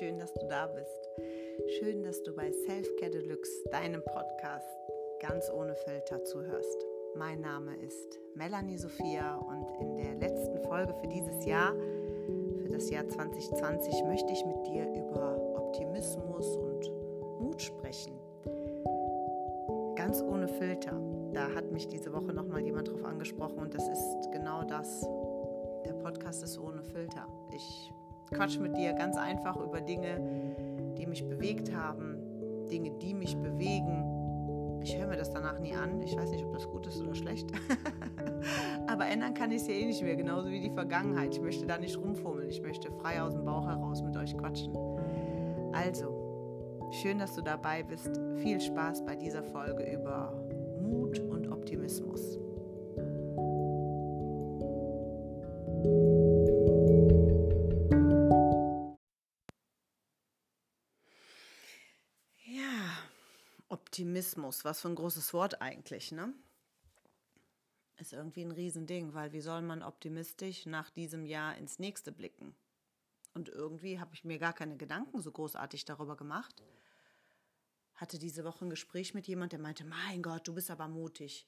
schön, dass du da bist. Schön, dass du bei Self-Care Deluxe, deinem Podcast, ganz ohne Filter zuhörst. Mein Name ist Melanie Sophia und in der letzten Folge für dieses Jahr, für das Jahr 2020, möchte ich mit dir über Optimismus und Mut sprechen. Ganz ohne Filter. Da hat mich diese Woche nochmal jemand drauf angesprochen und das ist genau das. Der Podcast ist ohne Filter. Ich quatsch mit dir ganz einfach über Dinge, die mich bewegt haben, Dinge, die mich bewegen. Ich höre mir das danach nie an. Ich weiß nicht, ob das gut ist oder schlecht. Aber ändern kann ich es ja eh nicht mehr, genauso wie die Vergangenheit. Ich möchte da nicht rumfummeln. Ich möchte frei aus dem Bauch heraus mit euch quatschen. Also, schön, dass du dabei bist. Viel Spaß bei dieser Folge über Mut und Optimismus. Optimismus, was für ein großes Wort eigentlich, ne? Ist irgendwie ein Riesending, weil wie soll man optimistisch nach diesem Jahr ins nächste blicken? Und irgendwie habe ich mir gar keine Gedanken so großartig darüber gemacht. Hatte diese Woche ein Gespräch mit jemand, der meinte, mein Gott, du bist aber mutig.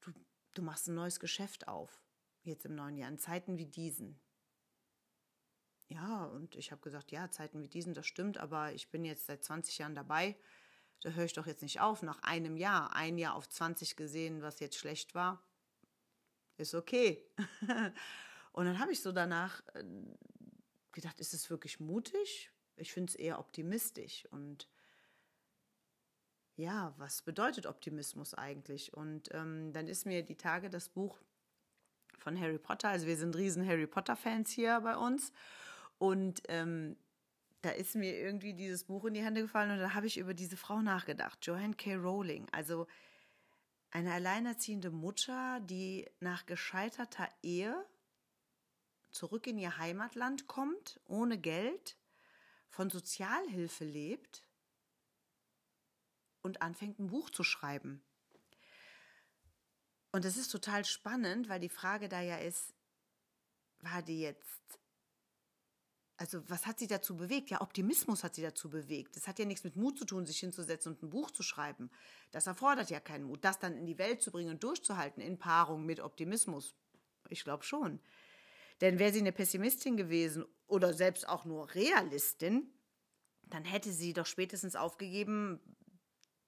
Du, du machst ein neues Geschäft auf, jetzt im neuen Jahr, in Zeiten wie diesen. Ja, und ich habe gesagt, ja, Zeiten wie diesen, das stimmt, aber ich bin jetzt seit 20 Jahren dabei da höre ich doch jetzt nicht auf. Nach einem Jahr, ein Jahr auf 20 gesehen, was jetzt schlecht war, ist okay. Und dann habe ich so danach äh, gedacht, ist es wirklich mutig? Ich finde es eher optimistisch. Und ja, was bedeutet Optimismus eigentlich? Und ähm, dann ist mir die Tage das Buch von Harry Potter, also wir sind riesen Harry Potter-Fans hier bei uns. Und ähm, da ist mir irgendwie dieses Buch in die Hände gefallen und da habe ich über diese Frau nachgedacht, Joanne K. Rowling. Also eine alleinerziehende Mutter, die nach gescheiterter Ehe zurück in ihr Heimatland kommt, ohne Geld, von Sozialhilfe lebt und anfängt ein Buch zu schreiben. Und das ist total spannend, weil die Frage da ja ist, war die jetzt also was hat sie dazu bewegt? Ja, Optimismus hat sie dazu bewegt. Das hat ja nichts mit Mut zu tun, sich hinzusetzen und ein Buch zu schreiben. Das erfordert ja keinen Mut. Das dann in die Welt zu bringen und durchzuhalten in Paarung mit Optimismus. Ich glaube schon. Denn wäre sie eine Pessimistin gewesen oder selbst auch nur Realistin, dann hätte sie doch spätestens aufgegeben,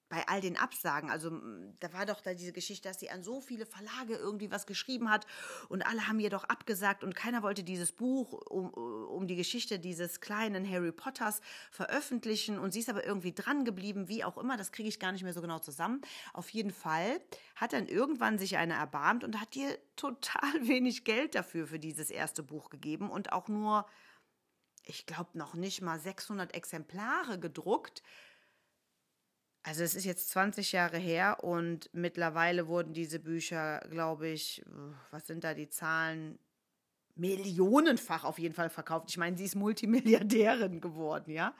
bei all den Absagen, also da war doch da diese Geschichte, dass sie an so viele Verlage irgendwie was geschrieben hat und alle haben ihr doch abgesagt und keiner wollte dieses Buch um, um die Geschichte dieses kleinen Harry Potters veröffentlichen. Und sie ist aber irgendwie dran geblieben, wie auch immer, das kriege ich gar nicht mehr so genau zusammen. Auf jeden Fall hat dann irgendwann sich eine erbarmt und hat ihr total wenig Geld dafür für dieses erste Buch gegeben und auch nur, ich glaube, noch nicht mal 600 Exemplare gedruckt also es ist jetzt 20 Jahre her und mittlerweile wurden diese Bücher, glaube ich, was sind da die Zahlen? Millionenfach auf jeden Fall verkauft. Ich meine, sie ist Multimilliardärin geworden, ja.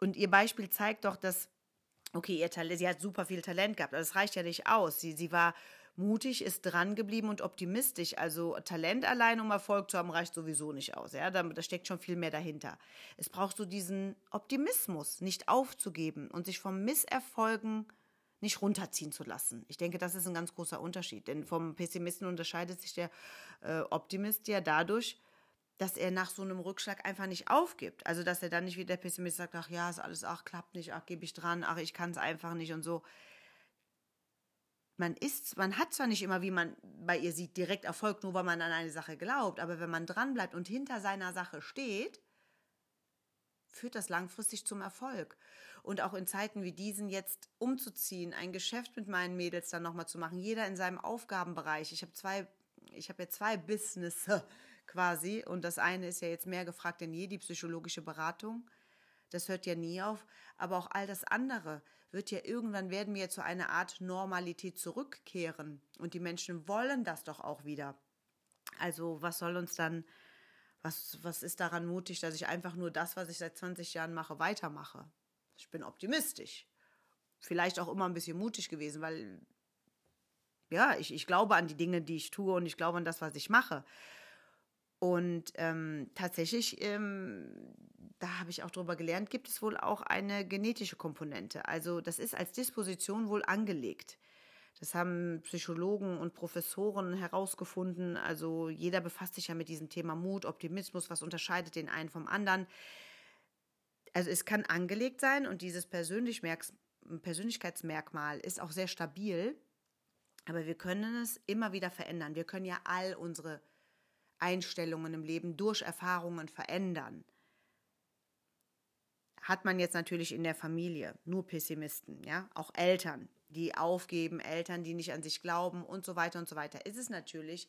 Und ihr Beispiel zeigt doch, dass, okay, ihr Talent, sie hat super viel Talent gehabt, aber das reicht ja nicht aus. Sie, sie war mutig, ist dran geblieben und optimistisch. Also Talent allein, um Erfolg zu haben, reicht sowieso nicht aus. Ja? Da, da steckt schon viel mehr dahinter. Es braucht so diesen Optimismus, nicht aufzugeben und sich vom Misserfolgen nicht runterziehen zu lassen. Ich denke, das ist ein ganz großer Unterschied. Denn vom Pessimisten unterscheidet sich der äh, Optimist ja dadurch, dass er nach so einem Rückschlag einfach nicht aufgibt. Also, dass er dann nicht wie der Pessimist sagt, ach ja, ist alles, ach, klappt nicht, ach, gebe ich dran, ach, ich kann es einfach nicht und so man ist, man hat zwar nicht immer, wie man bei ihr sieht, direkt Erfolg, nur weil man an eine Sache glaubt, aber wenn man dranbleibt und hinter seiner Sache steht, führt das langfristig zum Erfolg. Und auch in Zeiten wie diesen jetzt umzuziehen, ein Geschäft mit meinen Mädels dann nochmal zu machen, jeder in seinem Aufgabenbereich. Ich habe zwei, ich habe ja zwei Business quasi und das eine ist ja jetzt mehr gefragt denn je, die psychologische Beratung. Das hört ja nie auf. Aber auch all das andere wird ja irgendwann werden wir zu einer Art Normalität zurückkehren. Und die Menschen wollen das doch auch wieder. Also was soll uns dann, was, was ist daran mutig, dass ich einfach nur das, was ich seit 20 Jahren mache, weitermache? Ich bin optimistisch. Vielleicht auch immer ein bisschen mutig gewesen, weil ja, ich, ich glaube an die Dinge, die ich tue und ich glaube an das, was ich mache. Und ähm, tatsächlich, ähm, da habe ich auch drüber gelernt, gibt es wohl auch eine genetische Komponente. Also das ist als Disposition wohl angelegt. Das haben Psychologen und Professoren herausgefunden. Also jeder befasst sich ja mit diesem Thema Mut, Optimismus, was unterscheidet den einen vom anderen. Also es kann angelegt sein und dieses Persönlichkeitsmerkmal ist auch sehr stabil. Aber wir können es immer wieder verändern. Wir können ja all unsere Einstellungen im Leben durch Erfahrungen verändern. Hat man jetzt natürlich in der Familie nur Pessimisten, ja, auch Eltern, die aufgeben, Eltern, die nicht an sich glauben und so weiter und so weiter, ist es natürlich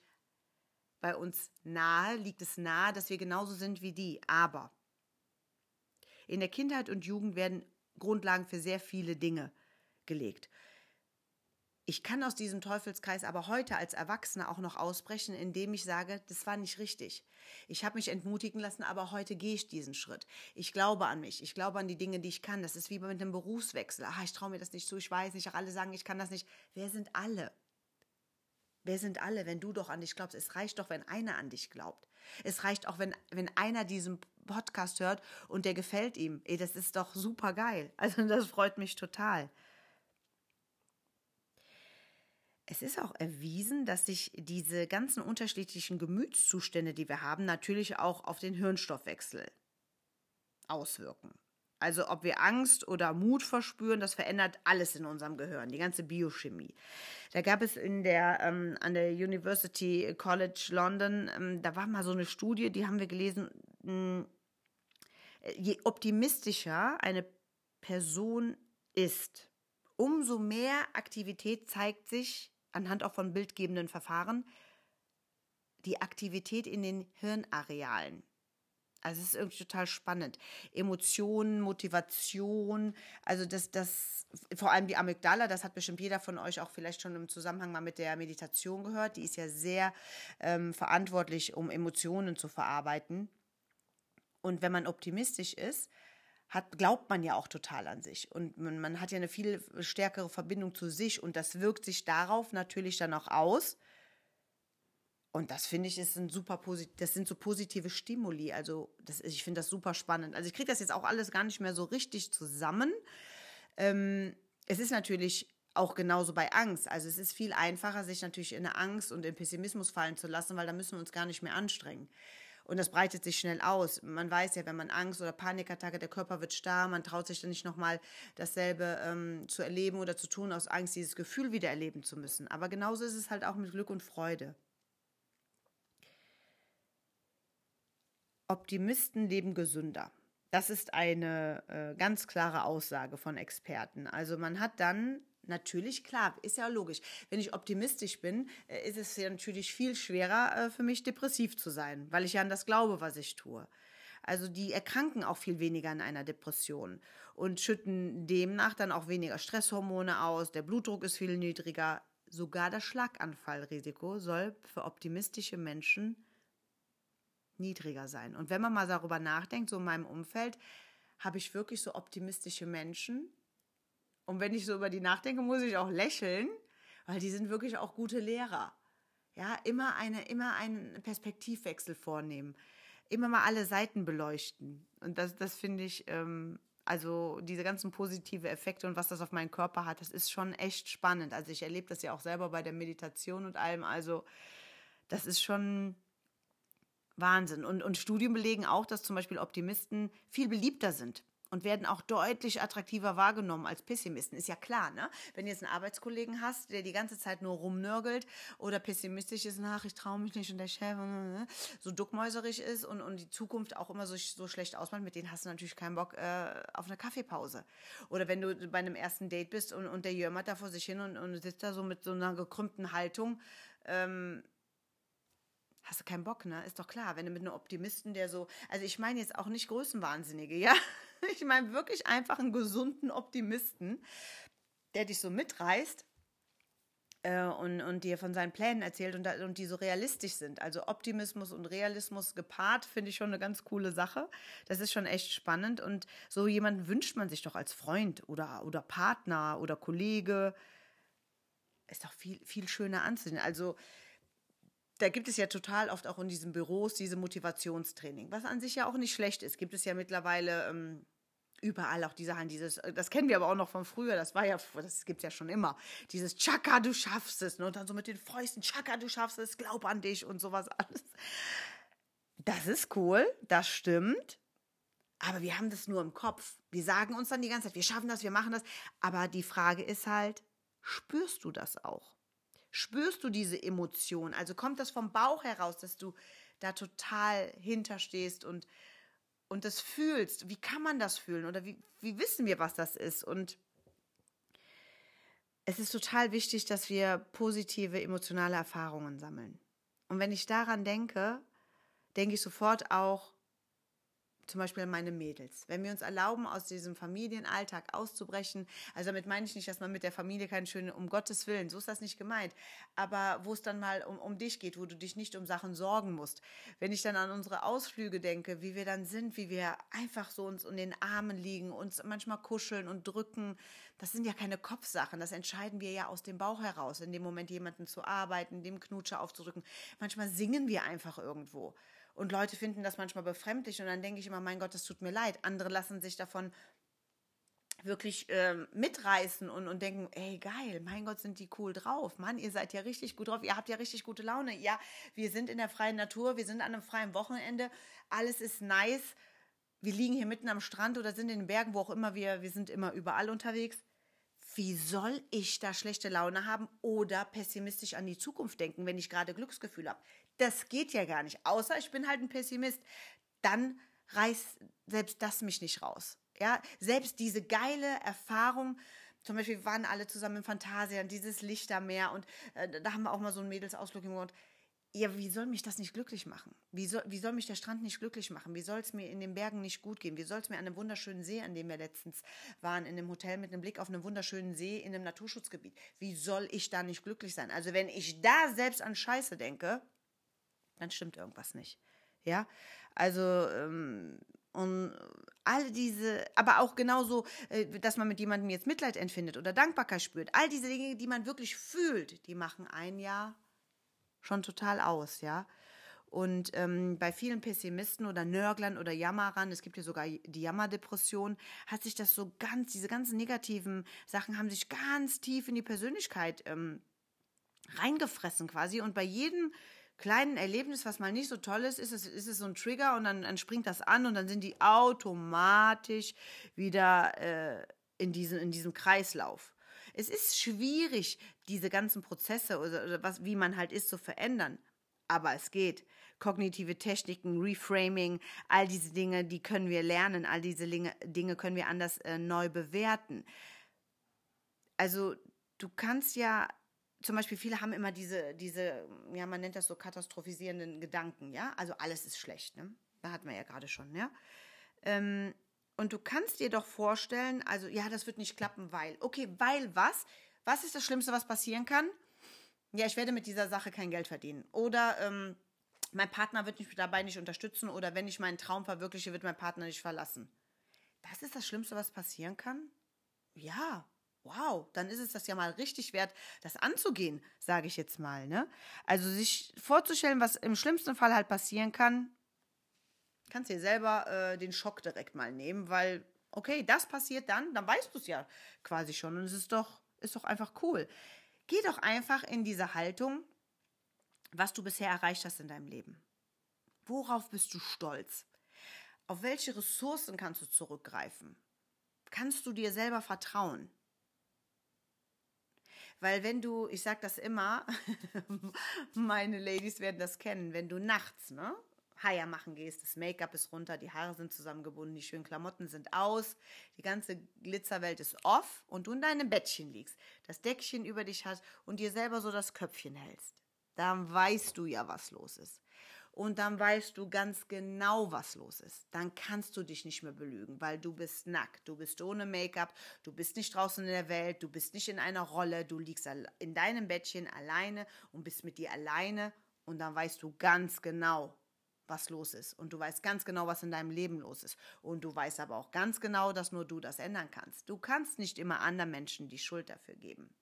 bei uns nahe, liegt es nahe, dass wir genauso sind wie die. Aber in der Kindheit und Jugend werden Grundlagen für sehr viele Dinge gelegt. Ich kann aus diesem Teufelskreis aber heute als Erwachsener auch noch ausbrechen, indem ich sage, das war nicht richtig. Ich habe mich entmutigen lassen, aber heute gehe ich diesen Schritt. Ich glaube an mich, ich glaube an die Dinge, die ich kann. Das ist wie mit einem Berufswechsel. Ah, ich traue mir das nicht zu, ich weiß nicht, alle sagen, ich kann das nicht. Wer sind alle? Wer sind alle, wenn du doch an dich glaubst? Es reicht doch, wenn einer an dich glaubt. Es reicht auch, wenn, wenn einer diesen Podcast hört und der gefällt ihm. Ey, das ist doch super geil. Also das freut mich total. Es ist auch erwiesen, dass sich diese ganzen unterschiedlichen Gemütszustände, die wir haben, natürlich auch auf den Hirnstoffwechsel auswirken. Also ob wir Angst oder Mut verspüren, das verändert alles in unserem Gehirn, die ganze Biochemie. Da gab es in der ähm, an der University College London, ähm, da war mal so eine Studie, die haben wir gelesen. Mh, hm, je optimistischer eine Person ist, umso mehr Aktivität zeigt sich anhand auch von bildgebenden Verfahren die Aktivität in den Hirnarealen. Also es ist irgendwie total spannend. Emotionen, Motivation, also das, das, vor allem die Amygdala, das hat bestimmt jeder von euch auch vielleicht schon im Zusammenhang mal mit der Meditation gehört. Die ist ja sehr ähm, verantwortlich, um Emotionen zu verarbeiten. Und wenn man optimistisch ist, hat, glaubt man ja auch total an sich. Und man, man hat ja eine viel stärkere Verbindung zu sich und das wirkt sich darauf natürlich dann auch aus. Und das finde ich, ist ein super das sind so positive Stimuli. Also das, ich finde das super spannend. Also ich kriege das jetzt auch alles gar nicht mehr so richtig zusammen. Ähm, es ist natürlich auch genauso bei Angst. Also es ist viel einfacher, sich natürlich in eine Angst und in Pessimismus fallen zu lassen, weil da müssen wir uns gar nicht mehr anstrengen. Und das breitet sich schnell aus. Man weiß ja, wenn man Angst oder Panikattacke, der Körper wird starr, man traut sich dann nicht nochmal dasselbe ähm, zu erleben oder zu tun, aus Angst dieses Gefühl wieder erleben zu müssen. Aber genauso ist es halt auch mit Glück und Freude. Optimisten leben gesünder. Das ist eine äh, ganz klare Aussage von Experten. Also man hat dann Natürlich, klar, ist ja logisch. Wenn ich optimistisch bin, äh, ist es ja natürlich viel schwerer äh, für mich, depressiv zu sein, weil ich ja an das glaube, was ich tue. Also die erkranken auch viel weniger an einer Depression und schütten demnach dann auch weniger Stresshormone aus, der Blutdruck ist viel niedriger. Sogar das Schlaganfallrisiko soll für optimistische Menschen niedriger sein. Und wenn man mal darüber nachdenkt, so in meinem Umfeld, habe ich wirklich so optimistische Menschen, und wenn ich so über die nachdenke, muss ich auch lächeln, weil die sind wirklich auch gute Lehrer. Ja, immer eine, immer einen Perspektivwechsel vornehmen, immer mal alle Seiten beleuchten. Und das, das finde ich, ähm, also diese ganzen positive Effekte und was das auf meinen Körper hat, das ist schon echt spannend. Also ich erlebe das ja auch selber bei der Meditation und allem. Also das ist schon Wahnsinn. Und, und Studien belegen auch, dass zum Beispiel Optimisten viel beliebter sind und werden auch deutlich attraktiver wahrgenommen als Pessimisten. Ist ja klar, ne? Wenn du jetzt einen Arbeitskollegen hast, der die ganze Zeit nur rumnörgelt oder pessimistisch ist, nach ich traue mich nicht und der Chef so duckmäuserig ist und, und die Zukunft auch immer so, so schlecht ausmacht, mit denen hast du natürlich keinen Bock äh, auf eine Kaffeepause. Oder wenn du bei einem ersten Date bist und, und der jömmert da vor sich hin und, und sitzt da so mit so einer gekrümmten Haltung, ähm, hast du keinen Bock, ne? Ist doch klar, wenn du mit einem Optimisten, der so, also ich meine jetzt auch nicht Größenwahnsinnige, ja? Ich meine wirklich einfach einen gesunden Optimisten, der dich so mitreißt äh, und, und dir von seinen Plänen erzählt und, und die so realistisch sind. Also Optimismus und Realismus gepaart finde ich schon eine ganz coole Sache. Das ist schon echt spannend und so jemanden wünscht man sich doch als Freund oder, oder Partner oder Kollege. Ist doch viel, viel schöner anzusehen. Also da gibt es ja total oft auch in diesen Büros diese Motivationstraining, was an sich ja auch nicht schlecht ist. Gibt es ja mittlerweile ähm, überall auch diese Hand, dieses, das kennen wir aber auch noch von früher, das war ja, das gibt es ja schon immer, dieses Chaka, du schaffst es, ne? und dann so mit den Fäusten, Chaka, du schaffst es, glaub an dich und sowas alles. Das ist cool, das stimmt, aber wir haben das nur im Kopf. Wir sagen uns dann die ganze Zeit, wir schaffen das, wir machen das, aber die Frage ist halt, spürst du das auch? Spürst du diese Emotion? Also kommt das vom Bauch heraus, dass du da total hinterstehst und, und das fühlst? Wie kann man das fühlen? Oder wie, wie wissen wir, was das ist? Und es ist total wichtig, dass wir positive emotionale Erfahrungen sammeln. Und wenn ich daran denke, denke ich sofort auch zum Beispiel meine Mädels. Wenn wir uns erlauben, aus diesem Familienalltag auszubrechen, also damit meine ich nicht, dass man mit der Familie keinen schönen, um Gottes Willen, so ist das nicht gemeint, aber wo es dann mal um, um dich geht, wo du dich nicht um Sachen sorgen musst. Wenn ich dann an unsere Ausflüge denke, wie wir dann sind, wie wir einfach so uns in den Armen liegen, uns manchmal kuscheln und drücken, das sind ja keine Kopfsachen, das entscheiden wir ja aus dem Bauch heraus, in dem Moment jemanden zu arbeiten, dem Knutscher aufzudrücken. Manchmal singen wir einfach irgendwo. Und Leute finden das manchmal befremdlich und dann denke ich immer, mein Gott, das tut mir leid. Andere lassen sich davon wirklich ähm, mitreißen und, und denken, ey, geil, mein Gott, sind die cool drauf. Mann, ihr seid ja richtig gut drauf, ihr habt ja richtig gute Laune. Ja, wir sind in der freien Natur, wir sind an einem freien Wochenende, alles ist nice. Wir liegen hier mitten am Strand oder sind in den Bergen, wo auch immer wir, wir sind immer überall unterwegs. Wie soll ich da schlechte Laune haben oder pessimistisch an die Zukunft denken, wenn ich gerade Glücksgefühl habe? Das geht ja gar nicht. Außer ich bin halt ein Pessimist. Dann reißt selbst das mich nicht raus. Ja, selbst diese geile Erfahrung, zum Beispiel waren alle zusammen im Phantasian, dieses Lichtermeer und äh, da haben wir auch mal so einen Mädelsausflug gemacht. Ja, wie soll mich das nicht glücklich machen? Wie soll, wie soll mich der Strand nicht glücklich machen? Wie soll es mir in den Bergen nicht gut gehen? Wie soll es mir an einem wunderschönen See, an dem wir letztens waren, in einem Hotel mit einem Blick auf einen wunderschönen See in einem Naturschutzgebiet, wie soll ich da nicht glücklich sein? Also wenn ich da selbst an Scheiße denke, dann stimmt irgendwas nicht. Ja, also ähm, und all diese, aber auch genauso, äh, dass man mit jemandem jetzt Mitleid empfindet oder Dankbarkeit spürt, all diese Dinge, die man wirklich fühlt, die machen ein Jahr schon total aus, ja. Und ähm, bei vielen Pessimisten oder Nörglern oder Jammerern, es gibt ja sogar die Jammerdepression, hat sich das so ganz, diese ganzen negativen Sachen haben sich ganz tief in die Persönlichkeit ähm, reingefressen quasi. Und bei jedem kleinen Erlebnis, was mal nicht so toll ist, ist es, ist es so ein Trigger und dann, dann springt das an und dann sind die automatisch wieder äh, in, diesem, in diesem Kreislauf. Es ist schwierig, diese ganzen Prozesse oder, oder was, wie man halt ist, zu verändern. Aber es geht. Kognitive Techniken, Reframing, all diese Dinge, die können wir lernen, all diese Dinge, können wir anders äh, neu bewerten. Also du kannst ja zum Beispiel viele haben immer diese, diese, ja, man nennt das so katastrophisierenden Gedanken, ja. Also alles ist schlecht, ne? Da hatten wir ja gerade schon, ja. Ähm, und du kannst dir doch vorstellen, also ja, das wird nicht klappen, weil. Okay, weil was? Was ist das Schlimmste, was passieren kann? Ja, ich werde mit dieser Sache kein Geld verdienen. Oder ähm, mein Partner wird mich dabei nicht unterstützen. Oder wenn ich meinen Traum verwirkliche, wird mein Partner nicht verlassen. Das ist das Schlimmste, was passieren kann? Ja, wow, dann ist es das ja mal richtig wert, das anzugehen, sage ich jetzt mal. Ne? Also sich vorzustellen, was im schlimmsten Fall halt passieren kann, kannst dir selber äh, den Schock direkt mal nehmen, weil, okay, das passiert dann, dann weißt du es ja quasi schon und es ist doch, ist doch einfach cool. Geh doch einfach in diese Haltung, was du bisher erreicht hast in deinem Leben. Worauf bist du stolz? Auf welche Ressourcen kannst du zurückgreifen? Kannst du dir selber vertrauen? Weil wenn du, ich sag das immer, meine Ladies werden das kennen, wenn du nachts, ne? Haier machen gehst, das Make-up ist runter, die Haare sind zusammengebunden, die schönen Klamotten sind aus, die ganze Glitzerwelt ist off und du in deinem Bettchen liegst, das Deckchen über dich hast und dir selber so das Köpfchen hältst. Dann weißt du ja, was los ist und dann weißt du ganz genau, was los ist. Dann kannst du dich nicht mehr belügen, weil du bist nackt, du bist ohne Make-up, du bist nicht draußen in der Welt, du bist nicht in einer Rolle, du liegst in deinem Bettchen alleine und bist mit dir alleine und dann weißt du ganz genau, was los ist und du weißt ganz genau, was in deinem Leben los ist und du weißt aber auch ganz genau, dass nur du das ändern kannst. Du kannst nicht immer anderen Menschen die Schuld dafür geben.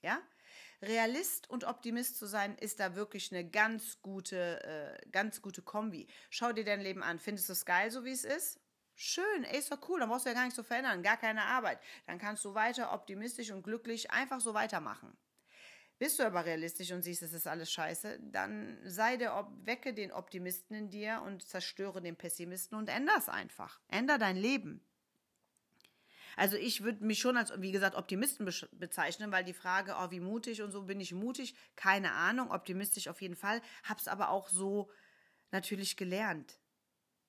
Ja? Realist und Optimist zu sein, ist da wirklich eine ganz gute, äh, ganz gute Kombi. Schau dir dein Leben an. Findest du es geil, so wie es ist? Schön, ey, ist doch cool, dann brauchst du ja gar nichts zu verändern, gar keine Arbeit. Dann kannst du weiter optimistisch und glücklich einfach so weitermachen. Bist du aber realistisch und siehst, es ist alles scheiße, dann sei der, wecke den Optimisten in dir und zerstöre den Pessimisten und änder es einfach. Änder dein Leben. Also ich würde mich schon als, wie gesagt, Optimisten bezeichnen, weil die Frage, oh, wie mutig und so bin ich mutig, keine Ahnung, optimistisch auf jeden Fall, hab's aber auch so natürlich gelernt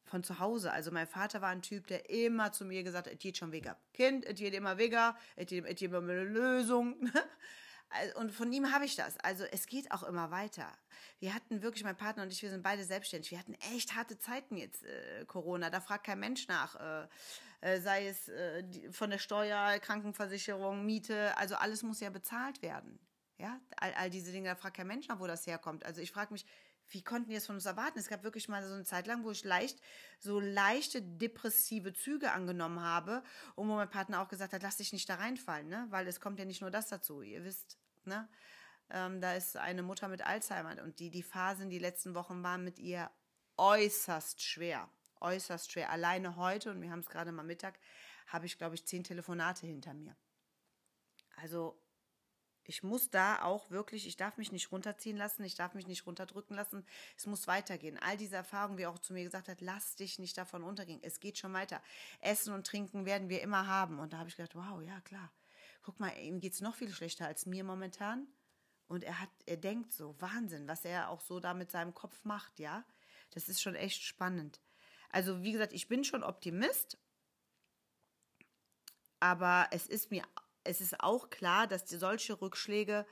von zu Hause. Also mein Vater war ein Typ, der immer zu mir gesagt hat, es geht schon Weg. Kind, es geht immer Weg es geht, es immer eine Lösung. Und von ihm habe ich das. Also es geht auch immer weiter. Wir hatten wirklich, mein Partner und ich, wir sind beide selbstständig. Wir hatten echt harte Zeiten jetzt, äh, Corona. Da fragt kein Mensch nach. Äh, sei es äh, von der Steuer, Krankenversicherung, Miete. Also alles muss ja bezahlt werden. Ja, all, all diese Dinge, da fragt kein Mensch nach, wo das herkommt. Also ich frage mich, wie konnten die es von uns erwarten? Es gab wirklich mal so eine Zeit lang, wo ich leicht, so leichte depressive Züge angenommen habe und wo mein Partner auch gesagt hat, lass dich nicht da reinfallen, ne? Weil es kommt ja nicht nur das dazu. Ihr wisst, ne? Ähm, da ist eine Mutter mit Alzheimer und die, die Phasen, die letzten Wochen waren mit ihr äußerst schwer. Äußerst schwer. Alleine heute, und wir haben es gerade mal Mittag, habe ich, glaube ich, zehn Telefonate hinter mir. Also ich muss da auch wirklich, ich darf mich nicht runterziehen lassen, ich darf mich nicht runterdrücken lassen. Es muss weitergehen. All diese Erfahrungen, wie er auch zu mir gesagt hat, lass dich nicht davon untergehen. Es geht schon weiter. Essen und Trinken werden wir immer haben. Und da habe ich gedacht, wow, ja klar. Guck mal, ihm geht es noch viel schlechter als mir momentan. Und er hat, er denkt so, Wahnsinn, was er auch so da mit seinem Kopf macht, ja. Das ist schon echt spannend. Also, wie gesagt, ich bin schon Optimist, aber es ist mir es ist auch klar, dass solche Rückschläge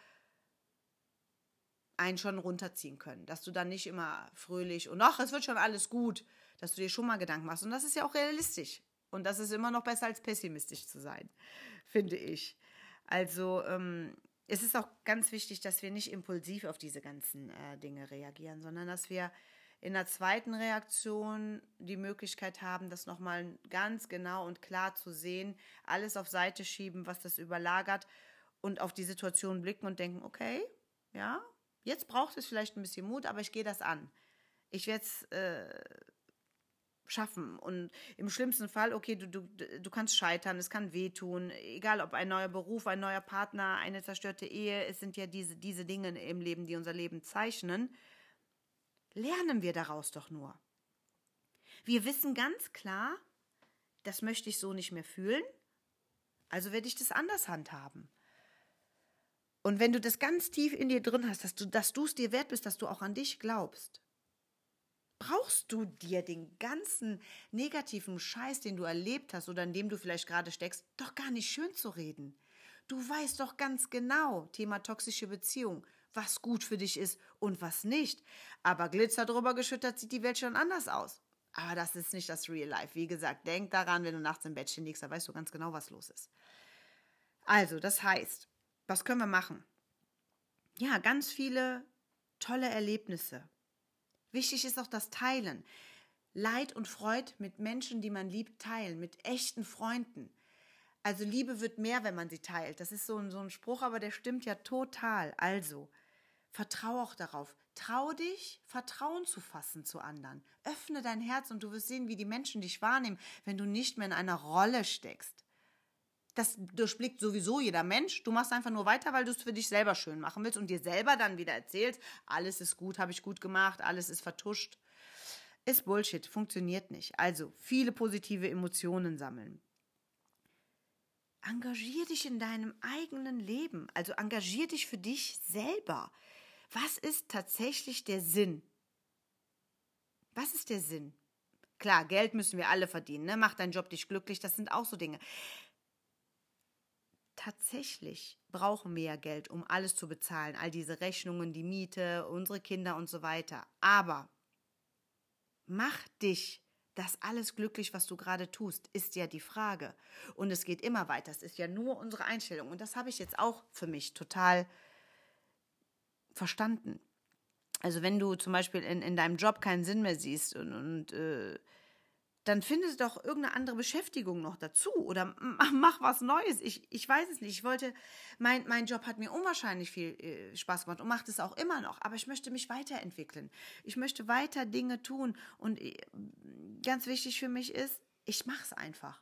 einen schon runterziehen können. Dass du dann nicht immer fröhlich und ach, es wird schon alles gut, dass du dir schon mal Gedanken machst. Und das ist ja auch realistisch. Und das ist immer noch besser als pessimistisch zu sein, finde ich. Also ähm, es ist auch ganz wichtig, dass wir nicht impulsiv auf diese ganzen äh, Dinge reagieren, sondern dass wir in der zweiten Reaktion die Möglichkeit haben, das nochmal ganz genau und klar zu sehen, alles auf Seite schieben, was das überlagert und auf die Situation blicken und denken, okay, ja, jetzt braucht es vielleicht ein bisschen Mut, aber ich gehe das an. Ich werde es äh, schaffen. Und im schlimmsten Fall, okay, du, du, du kannst scheitern, es kann wehtun, egal ob ein neuer Beruf, ein neuer Partner, eine zerstörte Ehe, es sind ja diese, diese Dinge im Leben, die unser Leben zeichnen lernen wir daraus doch nur. Wir wissen ganz klar, das möchte ich so nicht mehr fühlen, also werde ich das anders handhaben. Und wenn du das ganz tief in dir drin hast, dass du dass es dir wert bist, dass du auch an dich glaubst, brauchst du dir den ganzen negativen Scheiß, den du erlebt hast oder in dem du vielleicht gerade steckst, doch gar nicht schön zu reden. Du weißt doch ganz genau, Thema toxische Beziehung, was gut für dich ist und was nicht. Aber Glitzer drüber geschüttert sieht die Welt schon anders aus. Aber das ist nicht das Real Life. Wie gesagt, denk daran, wenn du nachts im Bettchen liegst, da weißt du ganz genau, was los ist. Also, das heißt, was können wir machen? Ja, ganz viele tolle Erlebnisse. Wichtig ist auch das Teilen. Leid und Freud mit Menschen, die man liebt, teilen, mit echten Freunden. Also Liebe wird mehr, wenn man sie teilt. Das ist so ein, so ein Spruch, aber der stimmt ja total. Also, vertraue auch darauf. Trau dich, Vertrauen zu fassen zu anderen. Öffne dein Herz und du wirst sehen, wie die Menschen dich wahrnehmen, wenn du nicht mehr in einer Rolle steckst. Das durchblickt sowieso jeder Mensch. Du machst einfach nur weiter, weil du es für dich selber schön machen willst und dir selber dann wieder erzählst, alles ist gut, habe ich gut gemacht, alles ist vertuscht. Ist Bullshit, funktioniert nicht. Also viele positive Emotionen sammeln. Engagier dich in deinem eigenen Leben. Also engagier dich für dich selber. Was ist tatsächlich der Sinn? Was ist der Sinn? Klar, Geld müssen wir alle verdienen. Ne? Mach deinen Job dich glücklich. Das sind auch so Dinge. Tatsächlich brauchen wir ja Geld, um alles zu bezahlen. All diese Rechnungen, die Miete, unsere Kinder und so weiter. Aber mach dich das alles glücklich, was du gerade tust, ist ja die Frage. Und es geht immer weiter. Es ist ja nur unsere Einstellung. Und das habe ich jetzt auch für mich total verstanden. Also wenn du zum Beispiel in, in deinem Job keinen Sinn mehr siehst und, und äh, dann finde doch irgendeine andere Beschäftigung noch dazu oder mach was Neues. Ich, ich weiß es nicht. Ich wollte, mein, mein Job hat mir unwahrscheinlich viel äh, Spaß gemacht und macht es auch immer noch, aber ich möchte mich weiterentwickeln. Ich möchte weiter Dinge tun und äh, ganz wichtig für mich ist, ich mache es einfach.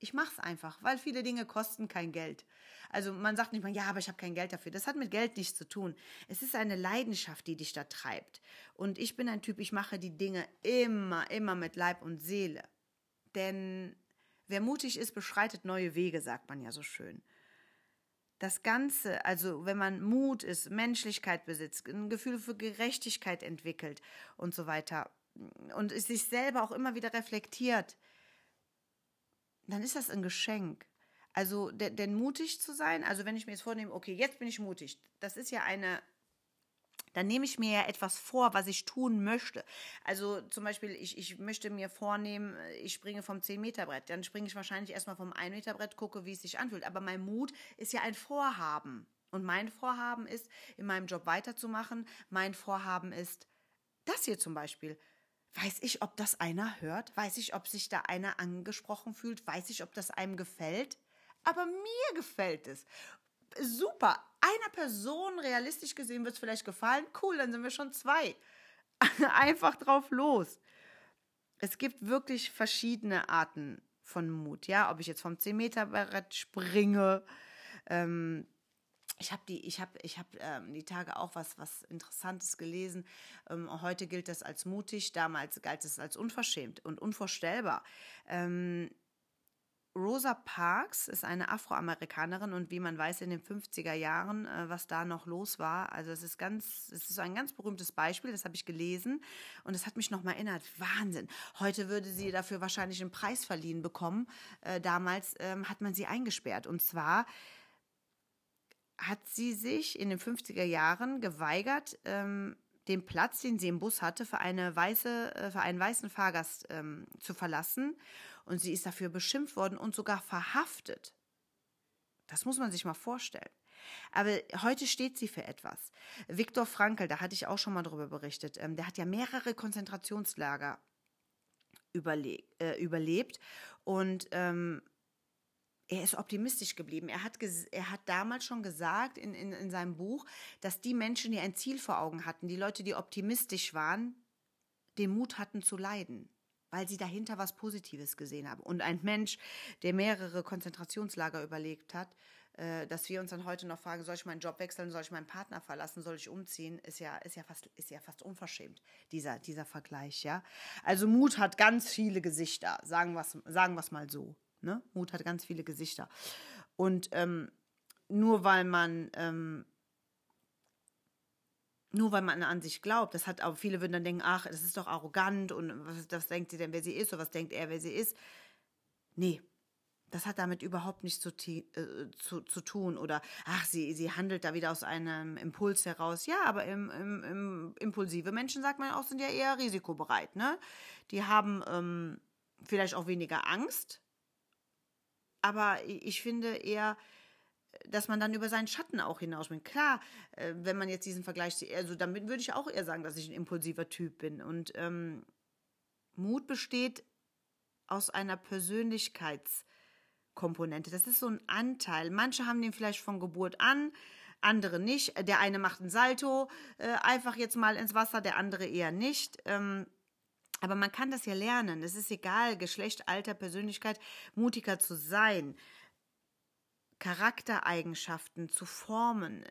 Ich mache es einfach, weil viele Dinge kosten kein Geld. Also man sagt nicht mal, ja, aber ich habe kein Geld dafür. Das hat mit Geld nichts zu tun. Es ist eine Leidenschaft, die dich da treibt. Und ich bin ein Typ, ich mache die Dinge immer, immer mit Leib und Seele. Denn wer mutig ist, beschreitet neue Wege, sagt man ja so schön. Das Ganze, also wenn man Mut ist, Menschlichkeit besitzt, ein Gefühl für Gerechtigkeit entwickelt und so weiter und sich selber auch immer wieder reflektiert, dann ist das ein Geschenk. Also, denn mutig zu sein, also wenn ich mir jetzt vornehme, okay, jetzt bin ich mutig, das ist ja eine, dann nehme ich mir ja etwas vor, was ich tun möchte. Also zum Beispiel, ich, ich möchte mir vornehmen, ich springe vom 10-Meter-Brett. Dann springe ich wahrscheinlich erstmal vom 1-Meter-Brett, gucke, wie es sich anfühlt. Aber mein Mut ist ja ein Vorhaben. Und mein Vorhaben ist, in meinem Job weiterzumachen. Mein Vorhaben ist, das hier zum Beispiel. Weiß ich, ob das einer hört? Weiß ich, ob sich da einer angesprochen fühlt? Weiß ich, ob das einem gefällt? Aber mir gefällt es. Super. Einer Person realistisch gesehen wird es vielleicht gefallen. Cool, dann sind wir schon zwei. Einfach drauf los. Es gibt wirklich verschiedene Arten von Mut. Ja, ob ich jetzt vom 10-Meter-Brett springe, ähm, ich habe die, ich habe, ich habe ähm, die Tage auch was, was Interessantes gelesen. Ähm, heute gilt das als mutig, damals galt es als unverschämt und unvorstellbar. Ähm, Rosa Parks ist eine Afroamerikanerin und wie man weiß in den 50er Jahren, äh, was da noch los war, also es ist ganz, es ist ein ganz berühmtes Beispiel, das habe ich gelesen und es hat mich noch mal erinnert, Wahnsinn. Heute würde sie dafür wahrscheinlich einen Preis verliehen bekommen. Äh, damals ähm, hat man sie eingesperrt und zwar hat sie sich in den 50er Jahren geweigert, ähm, den Platz, den sie im Bus hatte, für, eine weiße, äh, für einen weißen Fahrgast ähm, zu verlassen. Und sie ist dafür beschimpft worden und sogar verhaftet. Das muss man sich mal vorstellen. Aber heute steht sie für etwas. Viktor Frankl, da hatte ich auch schon mal drüber berichtet, ähm, der hat ja mehrere Konzentrationslager überle äh, überlebt und ähm, er ist optimistisch geblieben. Er hat, er hat damals schon gesagt in, in, in seinem Buch, dass die Menschen, die ein Ziel vor Augen hatten, die Leute, die optimistisch waren, den Mut hatten zu leiden, weil sie dahinter was Positives gesehen haben. Und ein Mensch, der mehrere Konzentrationslager überlegt hat, äh, dass wir uns dann heute noch fragen, soll ich meinen Job wechseln, soll ich meinen Partner verlassen, soll ich umziehen, ist ja, ist ja, fast, ist ja fast unverschämt, dieser, dieser Vergleich. Ja? Also Mut hat ganz viele Gesichter, sagen wir sagen mal so. Ne? Mut hat ganz viele Gesichter. Und ähm, nur weil man ähm, nur weil man an sich glaubt, das hat auch viele würden dann denken, ach, das ist doch arrogant und was, was denkt sie denn, wer sie ist oder was denkt er, wer sie ist. Nee, das hat damit überhaupt nichts zu, äh, zu, zu tun oder ach, sie, sie handelt da wieder aus einem Impuls heraus. Ja, aber im, im, im impulsive Menschen, sagt man auch, sind ja eher risikobereit. Ne? Die haben ähm, vielleicht auch weniger Angst, aber ich finde eher, dass man dann über seinen Schatten auch hinausspringt. Klar, äh, wenn man jetzt diesen Vergleich also damit würde ich auch eher sagen, dass ich ein impulsiver Typ bin. Und ähm, Mut besteht aus einer Persönlichkeitskomponente. Das ist so ein Anteil. Manche haben den vielleicht von Geburt an, andere nicht. Der eine macht ein Salto, äh, einfach jetzt mal ins Wasser, der andere eher nicht. Ähm, aber man kann das ja lernen. Es ist egal, Geschlecht, Alter, Persönlichkeit, mutiger zu sein, Charaktereigenschaften zu formen.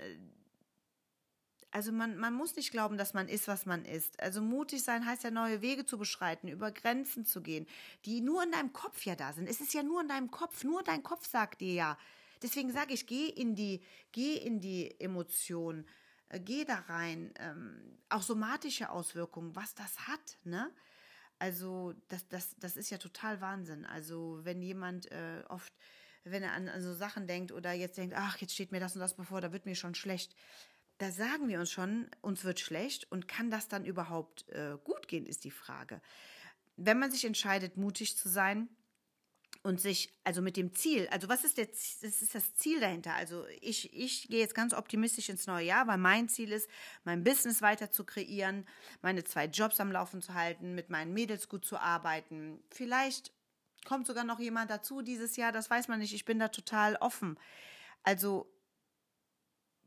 Also man, man muss nicht glauben, dass man ist, was man ist. Also mutig sein heißt ja neue Wege zu beschreiten, über Grenzen zu gehen, die nur in deinem Kopf ja da sind. Es ist ja nur in deinem Kopf, nur dein Kopf sagt dir ja. Deswegen sage ich, geh in die, geh in die Emotion, äh, geh da rein. Ähm, auch somatische Auswirkungen, was das hat, ne? Also das, das, das ist ja total Wahnsinn. Also wenn jemand äh, oft, wenn er an, an so Sachen denkt oder jetzt denkt, ach, jetzt steht mir das und das bevor, da wird mir schon schlecht. Da sagen wir uns schon, uns wird schlecht und kann das dann überhaupt äh, gut gehen, ist die Frage. Wenn man sich entscheidet, mutig zu sein, und sich, also mit dem Ziel, also was ist, der, das ist das Ziel dahinter? Also ich, ich gehe jetzt ganz optimistisch ins neue Jahr, weil mein Ziel ist, mein Business weiter zu kreieren, meine zwei Jobs am Laufen zu halten, mit meinen Mädels gut zu arbeiten. Vielleicht kommt sogar noch jemand dazu dieses Jahr, das weiß man nicht. Ich bin da total offen. Also,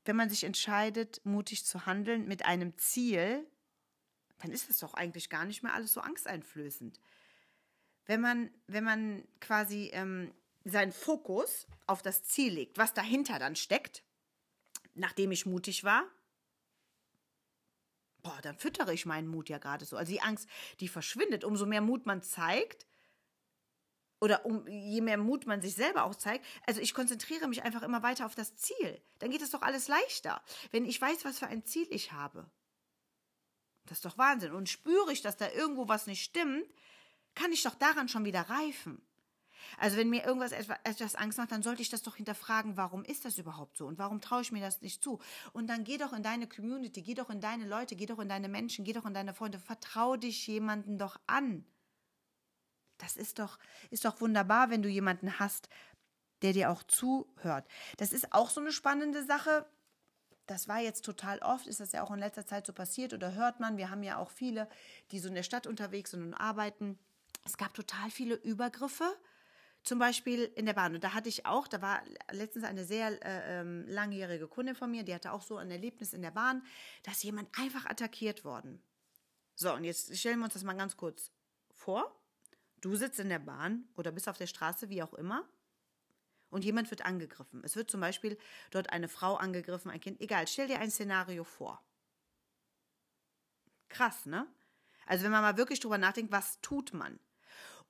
wenn man sich entscheidet, mutig zu handeln mit einem Ziel, dann ist das doch eigentlich gar nicht mehr alles so angsteinflößend wenn man, wenn man quasi ähm, seinen Fokus auf das Ziel legt, was dahinter dann steckt, nachdem ich mutig war, boah, dann füttere ich meinen Mut ja gerade so. Also die Angst, die verschwindet. Umso mehr Mut man zeigt, oder um, je mehr Mut man sich selber auch zeigt, also ich konzentriere mich einfach immer weiter auf das Ziel. Dann geht es doch alles leichter, wenn ich weiß, was für ein Ziel ich habe. Das ist doch Wahnsinn. Und spüre ich, dass da irgendwo was nicht stimmt, kann ich doch daran schon wieder reifen. Also wenn mir irgendwas etwas Angst macht, dann sollte ich das doch hinterfragen, warum ist das überhaupt so und warum traue ich mir das nicht zu? Und dann geh doch in deine Community, geh doch in deine Leute, geh doch in deine Menschen, geh doch in deine Freunde, vertrau dich jemanden doch an. Das ist doch, ist doch wunderbar, wenn du jemanden hast, der dir auch zuhört. Das ist auch so eine spannende Sache. Das war jetzt total oft, ist das ja auch in letzter Zeit so passiert oder hört man. Wir haben ja auch viele, die so in der Stadt unterwegs sind und arbeiten es gab total viele Übergriffe, zum Beispiel in der Bahn. Und da hatte ich auch, da war letztens eine sehr äh, ähm, langjährige Kundin von mir, die hatte auch so ein Erlebnis in der Bahn, dass jemand einfach attackiert worden. So, und jetzt stellen wir uns das mal ganz kurz vor. Du sitzt in der Bahn oder bist auf der Straße, wie auch immer, und jemand wird angegriffen. Es wird zum Beispiel dort eine Frau angegriffen, ein Kind, egal, stell dir ein Szenario vor. Krass, ne? Also wenn man mal wirklich drüber nachdenkt, was tut man?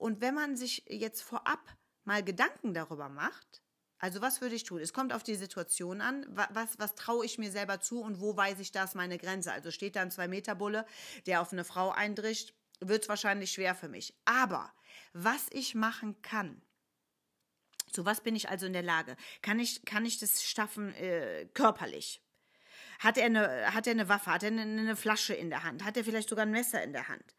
Und wenn man sich jetzt vorab mal Gedanken darüber macht, also was würde ich tun? Es kommt auf die Situation an. Was, was traue ich mir selber zu und wo weiß ich, da ist meine Grenze? Also steht da ein Zwei-Meter-Bulle, der auf eine Frau eindrischt, wird es wahrscheinlich schwer für mich. Aber was ich machen kann, zu was bin ich also in der Lage? Kann ich, kann ich das schaffen äh, körperlich? Hat er, eine, hat er eine Waffe? Hat er eine, eine Flasche in der Hand? Hat er vielleicht sogar ein Messer in der Hand?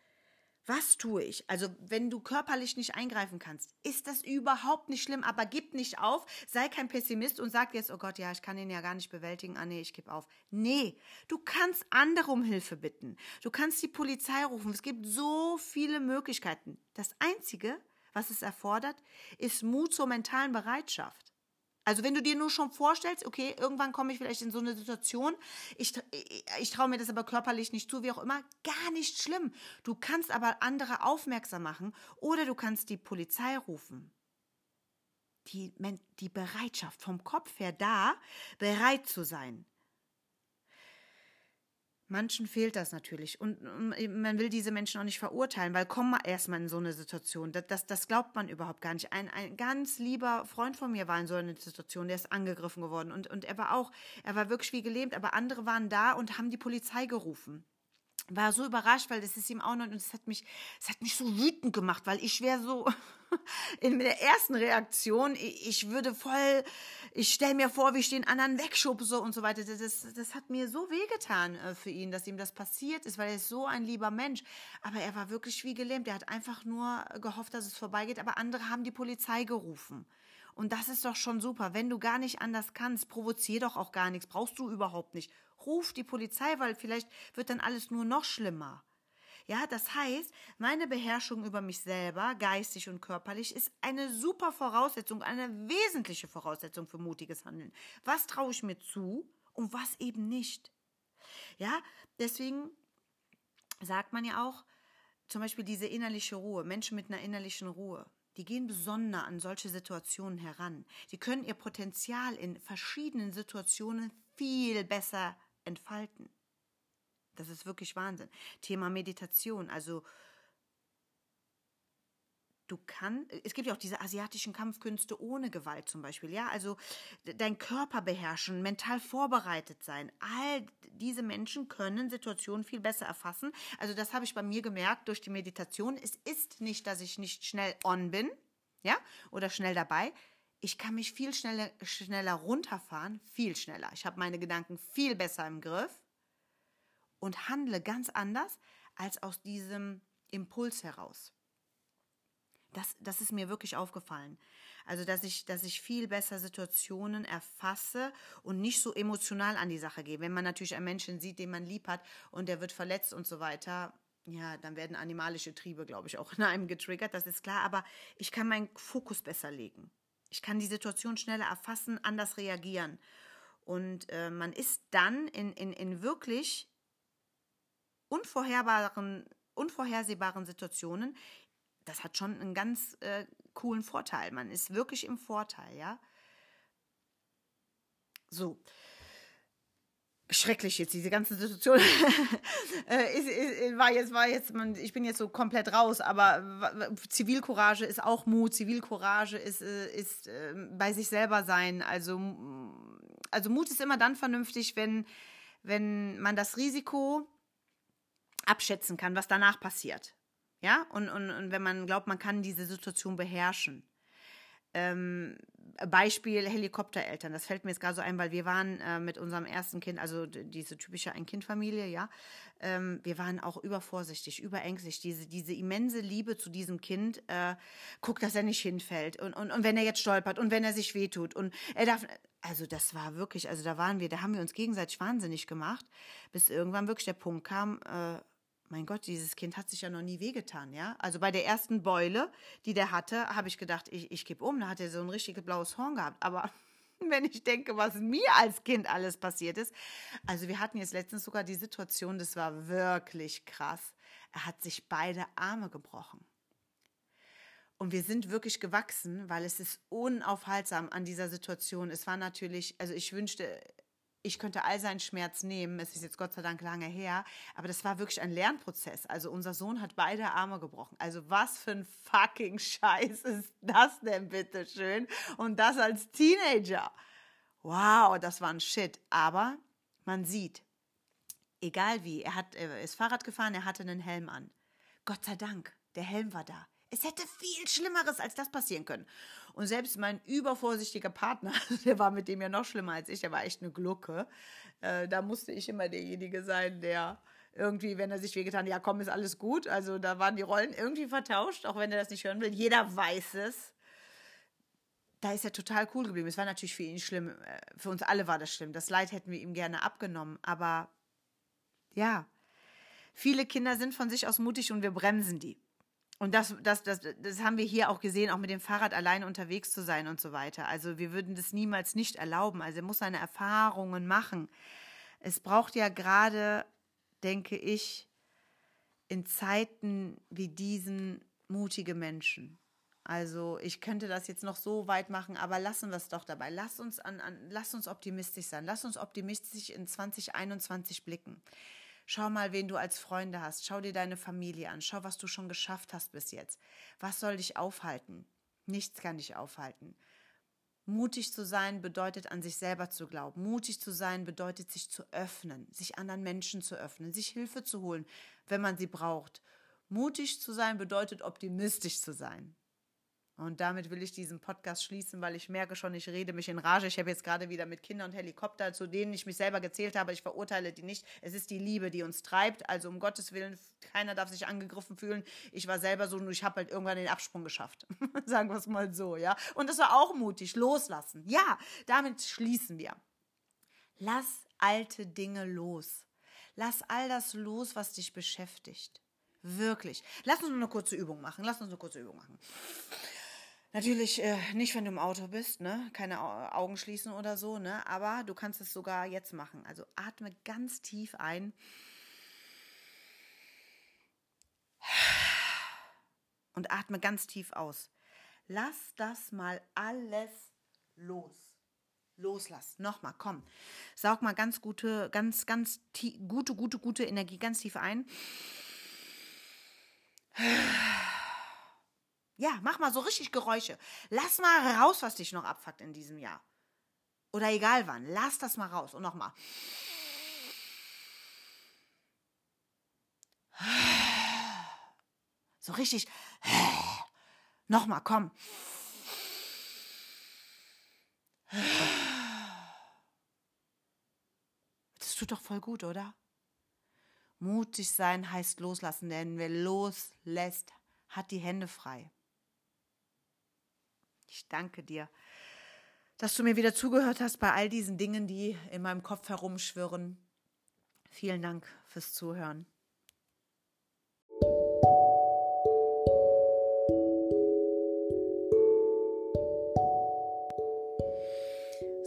Was tue ich? Also, wenn du körperlich nicht eingreifen kannst, ist das überhaupt nicht schlimm, aber gib nicht auf, sei kein Pessimist und sag jetzt, oh Gott, ja, ich kann ihn ja gar nicht bewältigen, ah nee, ich gebe auf. Nee, du kannst andere um Hilfe bitten. Du kannst die Polizei rufen. Es gibt so viele Möglichkeiten. Das Einzige, was es erfordert, ist Mut zur mentalen Bereitschaft. Also wenn du dir nur schon vorstellst, okay, irgendwann komme ich vielleicht in so eine Situation, ich, ich traue mir das aber körperlich nicht zu, wie auch immer, gar nicht schlimm. Du kannst aber andere aufmerksam machen oder du kannst die Polizei rufen. Die, die Bereitschaft vom Kopf her da, bereit zu sein. Manchen fehlt das natürlich. Und man will diese Menschen auch nicht verurteilen, weil komm mal erstmal in so eine Situation. Das, das, das glaubt man überhaupt gar nicht. Ein, ein ganz lieber Freund von mir war in so einer Situation, der ist angegriffen geworden. Und, und er war auch, er war wirklich wie gelähmt, aber andere waren da und haben die Polizei gerufen war so überrascht, weil das ist ihm auch noch und es hat mich, es hat mich so wütend gemacht, weil ich wäre so in der ersten Reaktion, ich würde voll, ich stelle mir vor, wie ich den anderen wegschubse und so weiter. Das, das hat mir so wehgetan äh, für ihn, dass ihm das passiert ist, weil er ist so ein lieber Mensch. Aber er war wirklich wie gelähmt. Er hat einfach nur gehofft, dass es vorbeigeht. Aber andere haben die Polizei gerufen. Und das ist doch schon super. Wenn du gar nicht anders kannst, provozier doch auch gar nichts. Brauchst du überhaupt nicht. Ruf die Polizei, weil vielleicht wird dann alles nur noch schlimmer. Ja, das heißt, meine Beherrschung über mich selber, geistig und körperlich, ist eine super Voraussetzung, eine wesentliche Voraussetzung für mutiges Handeln. Was traue ich mir zu und was eben nicht? Ja, deswegen sagt man ja auch, zum Beispiel diese innerliche Ruhe, Menschen mit einer innerlichen Ruhe, die gehen besonder an solche Situationen heran. Die können ihr Potenzial in verschiedenen Situationen viel besser entfalten. Das ist wirklich Wahnsinn. Thema Meditation, also du kannst, es gibt ja auch diese asiatischen Kampfkünste ohne Gewalt zum Beispiel, ja, also dein Körper beherrschen, mental vorbereitet sein. All diese Menschen können Situationen viel besser erfassen. Also das habe ich bei mir gemerkt durch die Meditation. Es ist nicht, dass ich nicht schnell on bin, ja, oder schnell dabei. Ich kann mich viel schneller, schneller runterfahren, viel schneller. Ich habe meine Gedanken viel besser im Griff und handle ganz anders als aus diesem Impuls heraus. Das, das ist mir wirklich aufgefallen. Also, dass ich, dass ich viel besser Situationen erfasse und nicht so emotional an die Sache gehe. Wenn man natürlich einen Menschen sieht, den man lieb hat und der wird verletzt und so weiter, ja, dann werden animalische Triebe, glaube ich, auch in einem getriggert, das ist klar. Aber ich kann meinen Fokus besser legen. Ich kann die Situation schneller erfassen, anders reagieren. Und äh, man ist dann in, in, in wirklich unvorherbaren, unvorhersehbaren Situationen, das hat schon einen ganz äh, coolen Vorteil. Man ist wirklich im Vorteil, ja. So. Schrecklich jetzt, diese ganze Situation. äh, ist, ist, war jetzt, war jetzt, man, ich bin jetzt so komplett raus, aber Zivilcourage ist auch Mut, Zivilcourage ist, äh, ist äh, bei sich selber sein. Also, also Mut ist immer dann vernünftig, wenn, wenn man das Risiko abschätzen kann, was danach passiert. Ja, und, und, und wenn man glaubt, man kann diese Situation beherrschen. Ähm, Beispiel Helikoptereltern, das fällt mir jetzt gerade so ein, weil wir waren äh, mit unserem ersten Kind, also diese typische Ein-Kind-Familie, ja, ähm, wir waren auch übervorsichtig, überängstlich, diese, diese immense Liebe zu diesem Kind, äh, guckt, dass er nicht hinfällt und, und, und wenn er jetzt stolpert und wenn er sich wehtut und er darf, also das war wirklich, also da waren wir, da haben wir uns gegenseitig wahnsinnig gemacht, bis irgendwann wirklich der Punkt kam, äh, mein Gott, dieses Kind hat sich ja noch nie wehgetan, ja. Also bei der ersten Beule, die der hatte, habe ich gedacht, ich, ich gebe um, da hat er so ein richtiges blaues Horn gehabt. Aber wenn ich denke, was mir als Kind alles passiert ist. Also wir hatten jetzt letztens sogar die Situation, das war wirklich krass. Er hat sich beide Arme gebrochen. Und wir sind wirklich gewachsen, weil es ist unaufhaltsam an dieser Situation. Es war natürlich, also ich wünschte, ich könnte all seinen Schmerz nehmen. Es ist jetzt Gott sei Dank lange her, aber das war wirklich ein Lernprozess. Also unser Sohn hat beide Arme gebrochen. Also was für ein fucking Scheiß ist das denn bitte schön? Und das als Teenager. Wow, das war ein Shit. Aber man sieht, egal wie, er hat, er ist Fahrrad gefahren, er hatte einen Helm an. Gott sei Dank, der Helm war da. Es hätte viel Schlimmeres als das passieren können. Und selbst mein übervorsichtiger Partner, der war mit dem ja noch schlimmer als ich, der war echt eine Glucke. Äh, da musste ich immer derjenige sein, der irgendwie, wenn er sich wehgetan, ja komm, ist alles gut. Also da waren die Rollen irgendwie vertauscht, auch wenn er das nicht hören will. Jeder weiß es. Da ist er total cool geblieben. Es war natürlich für ihn schlimm. Äh, für uns alle war das schlimm. Das Leid hätten wir ihm gerne abgenommen. Aber ja, viele Kinder sind von sich aus mutig und wir bremsen die. Und das, das, das, das haben wir hier auch gesehen, auch mit dem Fahrrad alleine unterwegs zu sein und so weiter. Also wir würden das niemals nicht erlauben. Also er muss seine Erfahrungen machen. Es braucht ja gerade, denke ich, in Zeiten wie diesen mutige Menschen. Also ich könnte das jetzt noch so weit machen, aber lassen wir es doch dabei. Lass uns, an, an, lass uns optimistisch sein. Lass uns optimistisch in 2021 blicken. Schau mal, wen du als Freunde hast. Schau dir deine Familie an. Schau, was du schon geschafft hast bis jetzt. Was soll dich aufhalten? Nichts kann dich aufhalten. Mutig zu sein bedeutet an sich selber zu glauben. Mutig zu sein bedeutet sich zu öffnen, sich anderen Menschen zu öffnen, sich Hilfe zu holen, wenn man sie braucht. Mutig zu sein bedeutet optimistisch zu sein. Und damit will ich diesen Podcast schließen, weil ich merke schon, ich rede mich in Rage. Ich habe jetzt gerade wieder mit Kindern und Helikopter, zu denen ich mich selber gezählt habe. Ich verurteile die nicht. Es ist die Liebe, die uns treibt. Also um Gottes Willen, keiner darf sich angegriffen fühlen. Ich war selber so, nur ich habe halt irgendwann den Absprung geschafft. Sagen wir es mal so, ja. Und das war auch mutig. Loslassen. Ja, damit schließen wir. Lass alte Dinge los. Lass all das los, was dich beschäftigt. Wirklich. Lass uns eine kurze Übung machen. Lass uns eine kurze Übung machen. Natürlich äh, nicht, wenn du im Auto bist, ne? Keine Augen schließen oder so, ne? Aber du kannst es sogar jetzt machen. Also atme ganz tief ein. Und atme ganz tief aus. Lass das mal alles los. Loslass. Nochmal, komm. Saug mal ganz gute, ganz, ganz gute, gute, gute Energie ganz tief ein. Ja, mach mal so richtig Geräusche. Lass mal raus, was dich noch abfuckt in diesem Jahr. Oder egal wann. Lass das mal raus. Und nochmal. So richtig. Nochmal, komm. Das tut doch voll gut, oder? Mutig sein heißt loslassen, denn wer loslässt, hat die Hände frei. Ich danke dir, dass du mir wieder zugehört hast bei all diesen Dingen, die in meinem Kopf herumschwirren. Vielen Dank fürs Zuhören.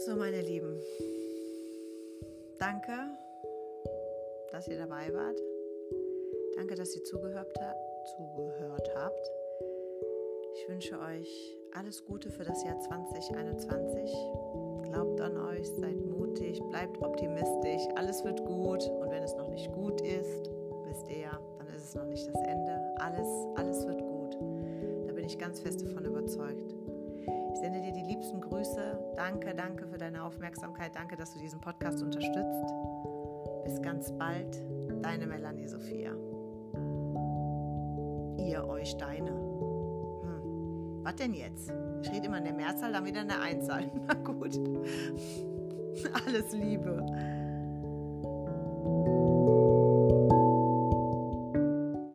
So, meine Lieben, danke, dass ihr dabei wart. Danke, dass ihr zugehört, zugehört habt. Ich wünsche euch alles Gute für das Jahr 2021. Glaubt an euch, seid mutig, bleibt optimistisch, alles wird gut. Und wenn es noch nicht gut ist, wisst ihr ja, dann ist es noch nicht das Ende. Alles, alles wird gut. Da bin ich ganz fest davon überzeugt. Ich sende dir die liebsten Grüße. Danke, danke für deine Aufmerksamkeit. Danke, dass du diesen Podcast unterstützt. Bis ganz bald, deine Melanie Sophia. Ihr euch deine. Was denn jetzt? Ich rede immer in der Mehrzahl, dann wieder in der Einzahl. Na gut. Alles Liebe.